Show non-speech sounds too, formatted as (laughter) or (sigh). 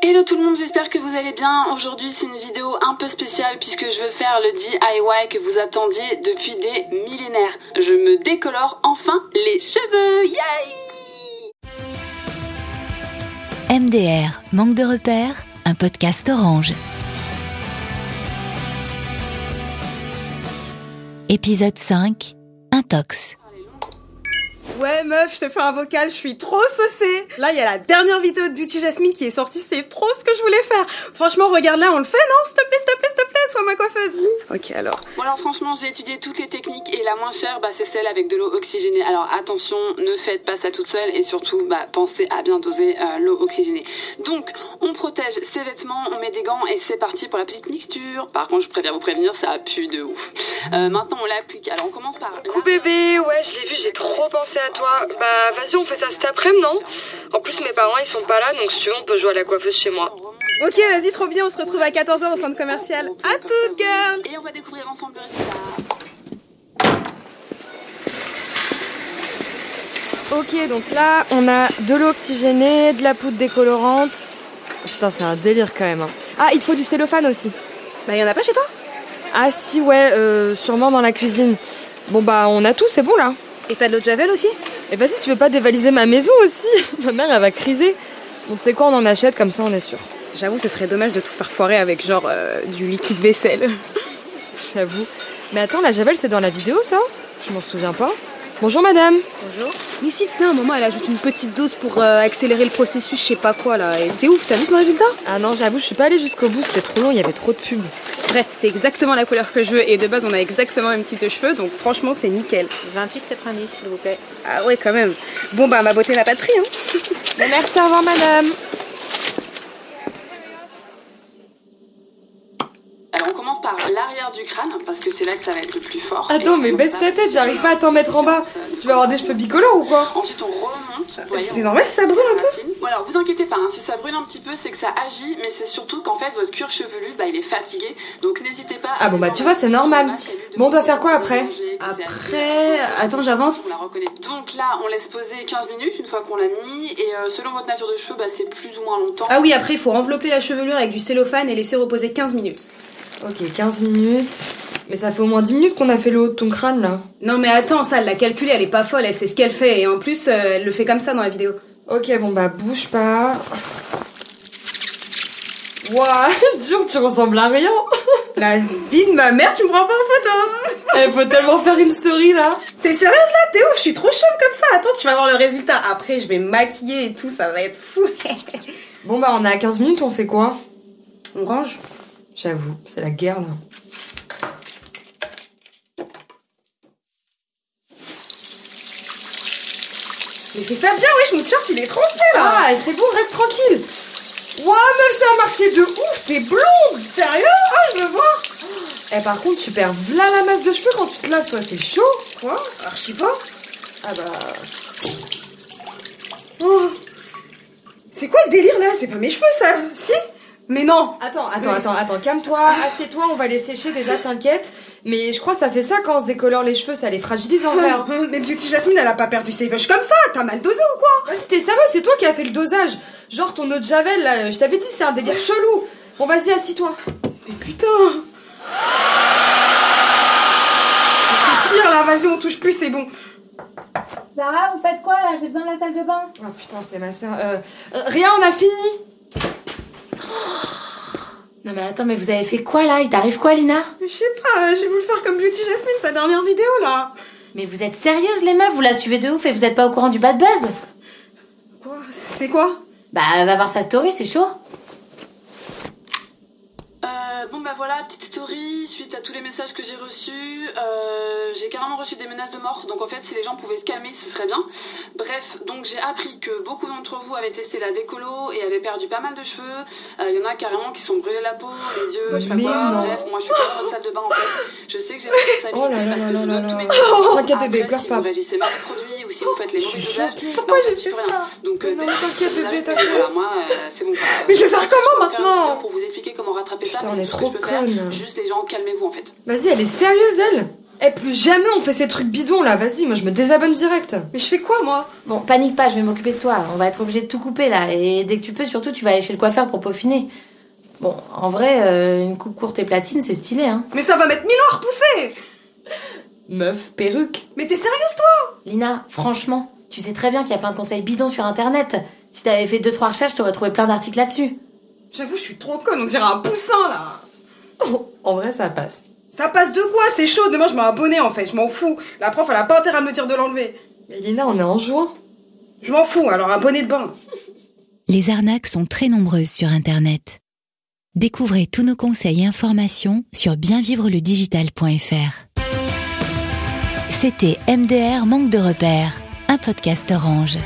Hello tout le monde, j'espère que vous allez bien. Aujourd'hui c'est une vidéo un peu spéciale puisque je veux faire le DIY que vous attendiez depuis des millénaires. Je me décolore enfin les cheveux, yay MDR, manque de repères, un podcast orange. Épisode 5, Intox. Ouais meuf, je te fais un vocal, je suis trop saucée. Là, il y a la dernière vidéo de Beauty Jasmine qui est sortie, c'est trop ce que je voulais faire. Franchement, regarde là, on le fait, non? S'il te plaît, s'il te plaît, s'il te plaît, sois ma coiffeuse. Ok, alors. Bon alors franchement j'ai étudié toutes les techniques et la moins chère bah, c'est celle avec de l'eau oxygénée. Alors attention, ne faites pas ça toute seule et surtout bah, pensez à bien doser euh, l'eau oxygénée. Donc on protège ses vêtements, on met des gants et c'est parti pour la petite mixture. Par contre je préfère vous prévenir, ça pue de ouf. Euh, maintenant on l'applique. Alors on commence par... Coucou bébé, ouais, je l'ai vu, j'ai trop pensé à toi. Bah, vas-y, on fait ça cet après-midi, non? En plus, mes parents, ils sont pas là, donc si tu veux, on peut jouer à la coiffeuse chez moi. Ok, vas-y, trop bien, on se retrouve à 14h au centre commercial. À toute, girl Et on va découvrir ensemble le résultat. Ok, donc là, on a de l'eau oxygénée, de la poudre décolorante. Putain, c'est un délire quand même. hein. Ah, il te faut du cellophane aussi. Bah, y en a pas chez toi? Ah si, ouais, euh, sûrement dans la cuisine. Bon bah, on a tout, c'est bon là. Et t'as de l'eau de Javel aussi? Et vas-y, tu veux pas dévaliser ma maison aussi? (laughs) Ma mère, elle va criser. Donc tu sais quoi, on en achète, comme ça on est sûr. J'avoue, ce serait dommage de tout faire foirer avec genre euh, du liquide vaisselle. (laughs) J'avoue. Mais attends, la Javel, c'est dans la vidéo ça? Je m'en souviens pas. Bonjour madame. Bonjour. Mais si, c'est un moment, elle ajoute une petite dose pour euh, accélérer le processus, je sais pas quoi là. Et c'est ouf, t'as vu son résultat? Ah non, j'avoue, je suis pas allée jusqu'au bout, c'était trop long, il y avait trop de pubs. Bref, c'est exactement la couleur que je veux et de base on a exactement le même type de cheveux donc franchement c'est nickel. 28,90 s'il vous plaît. Ah ouais quand même. Bon bah ma beauté n'a pas de prix hein. Merci, au revoir madame. Alors on commence par l'arrière du crâne parce que c'est là que ça va être le plus fort. Attends, mais baisse ta tête, j'arrive pas à t'en mettre en bas. Tu vas avoir des cheveux bicolores ou quoi Ensuite on remonte. C'est normal si ça brûle un peu. Bon alors vous inquiétez pas, hein, si ça brûle un petit peu c'est que ça agit, mais c'est surtout qu'en fait votre cuir chevelu bah, il est fatigué, donc n'hésitez pas. Ah bon, bah, tu vois, c'est normal. Bon, on doit faire quoi après Après, attends, j'avance. Donc là on laisse poser 15 minutes une fois qu'on l'a mis, et euh, selon votre nature de cheveux bah, c'est plus ou moins longtemps. Ah oui après il faut envelopper la chevelure avec du cellophane et laisser reposer 15 minutes. Ok, 15 minutes. Mais ça fait au moins 10 minutes qu'on a fait le haut de ton crâne là. Non mais attends ça elle l'a calculé, elle est pas folle, elle sait ce qu'elle fait et en plus euh, elle le fait comme ça dans la vidéo. Ok, bon bah bouge pas. Ouah, (laughs) dur, tu ressembles à rien. (laughs) La vie de ma mère tu me prends pas en photo (laughs) Il faut tellement faire une story là. T'es sérieuse là? T'es ouf, je suis trop chum comme ça, attends tu vas voir le résultat. Après je vais me maquiller et tout, ça va être fou. Bon bah on a 15 minutes, on fait quoi? On range J'avoue, c'est la guerre là. Mais fais ça bien wesh mon t-shirt il est fait là Ah, c'est bon, reste tranquille. Ouah, meuf, ça a marché de ouf, t'es blonde. Sérieux? Ah je veux voir Eh, par contre, tu perds v'là la masse de cheveux quand tu te laves, toi, c'est chaud. Quoi? Archi pas? Ah bah. Oh. C'est quoi le délire là? C'est pas mes cheveux ça? Si? Mais non Attends, attends, attends, attends, calme-toi, (laughs) assieds-toi, on va les sécher déjà, t'inquiète. Mais je crois que ça fait ça quand on se décolore les cheveux, ça les fragilise en vrai. (laughs) Mais Beauty Jasmine elle a pas perdu ses vaches comme ça T'as mal dosé ou quoi? Vas-y, t'es sérieux, c'est toi qui as fait le dosage. Genre ton eau de javel, là, je t'avais dit, c'est un délire chelou. Bon, vas-y, assis-toi. Mais putain C'est pire là, vas-y on touche plus, c'est bon. Sarah, vous faites quoi là? J'ai besoin de la salle de bain. Oh putain, c'est ma soeur. Euh, euh, rien, on a fini. Non mais attends, mais vous avez fait quoi là? Il t'arrive quoi Lina? Je sais pas, j'ai voulu faire comme Beauty Jasmine, sa dernière vidéo là. Mais vous êtes sérieuse les meufs Vous la suivez de ouf et vous êtes pas au courant du bad buzz. Quoi? C'est quoi? Bah va voir sa story, c'est chaud. Euh, bon bah voilà, petite story, suite à tous les messages que j'ai reçus, euh, j'ai carrément reçu des menaces de mort, donc en fait si les gens pouvaient se calmer ce serait bien. Bref, donc j'ai appris que beaucoup d'entre vous avaient testé la décolo et avaient perdu pas mal de cheveux, Euh, il y en a carrément qui sont brûlés la peau, les yeux, je sais pas quoi, non. bref, moi je suis pas dans la salle de bain en fait, je sais que j'ai la responsabilité Oh là là parce que je donne tous mes. T'inquiète, bébé, pleure si pas. vous réagissez mal au produit ou si vous faites les Je mauvais suis usages, choquée. Pourquoi j'ai fait ça Donc euh, t'inquiète, bébé, t'inquiète. moi euh, c'est bon. Mais je vais faire comment maintenant pour vous expliquer comment rattraper Putain, ça, on mais je peux faire. Juste les gens, calmez-vous en fait. Vas-y, elle est sérieuse, elle Eh, plus jamais on fait ces trucs bidons là, vas-y, moi je me désabonne direct. Mais je fais quoi moi? Bon, panique pas, je vais m'occuper de toi. On va être obligé de tout couper là. Et dès que tu peux, surtout, tu vas aller chez le coiffeur pour peaufiner. Bon, en vrai, euh, une coupe courte et platine, c'est stylé, hein. Mais ça va mettre mille ans à repousser Meuf, perruque. Mais t'es sérieuse toi? Lina, franchement, tu sais très bien qu'il y a plein de conseils bidons sur internet. Si t'avais fait deux trois recherches, t'aurais trouvé plein d'articles là-dessus. J'avoue, je suis trop conne, on dirait un poussin là Oh, (laughs) en vrai, ça passe. Ça passe de quoi? C'est chaud, demain je mets un bonnet en fait, je m'en fous. La prof elle a pas intérêt à me dire de l'enlever. Mais Lina, on est en juin. Je m'en fous, alors un bonnet de bain. Les arnaques sont très nombreuses sur Internet. Découvrez tous nos conseils et informations sur bienvivreledigital.fr. C'était MDR Manque de repères, un podcast orange.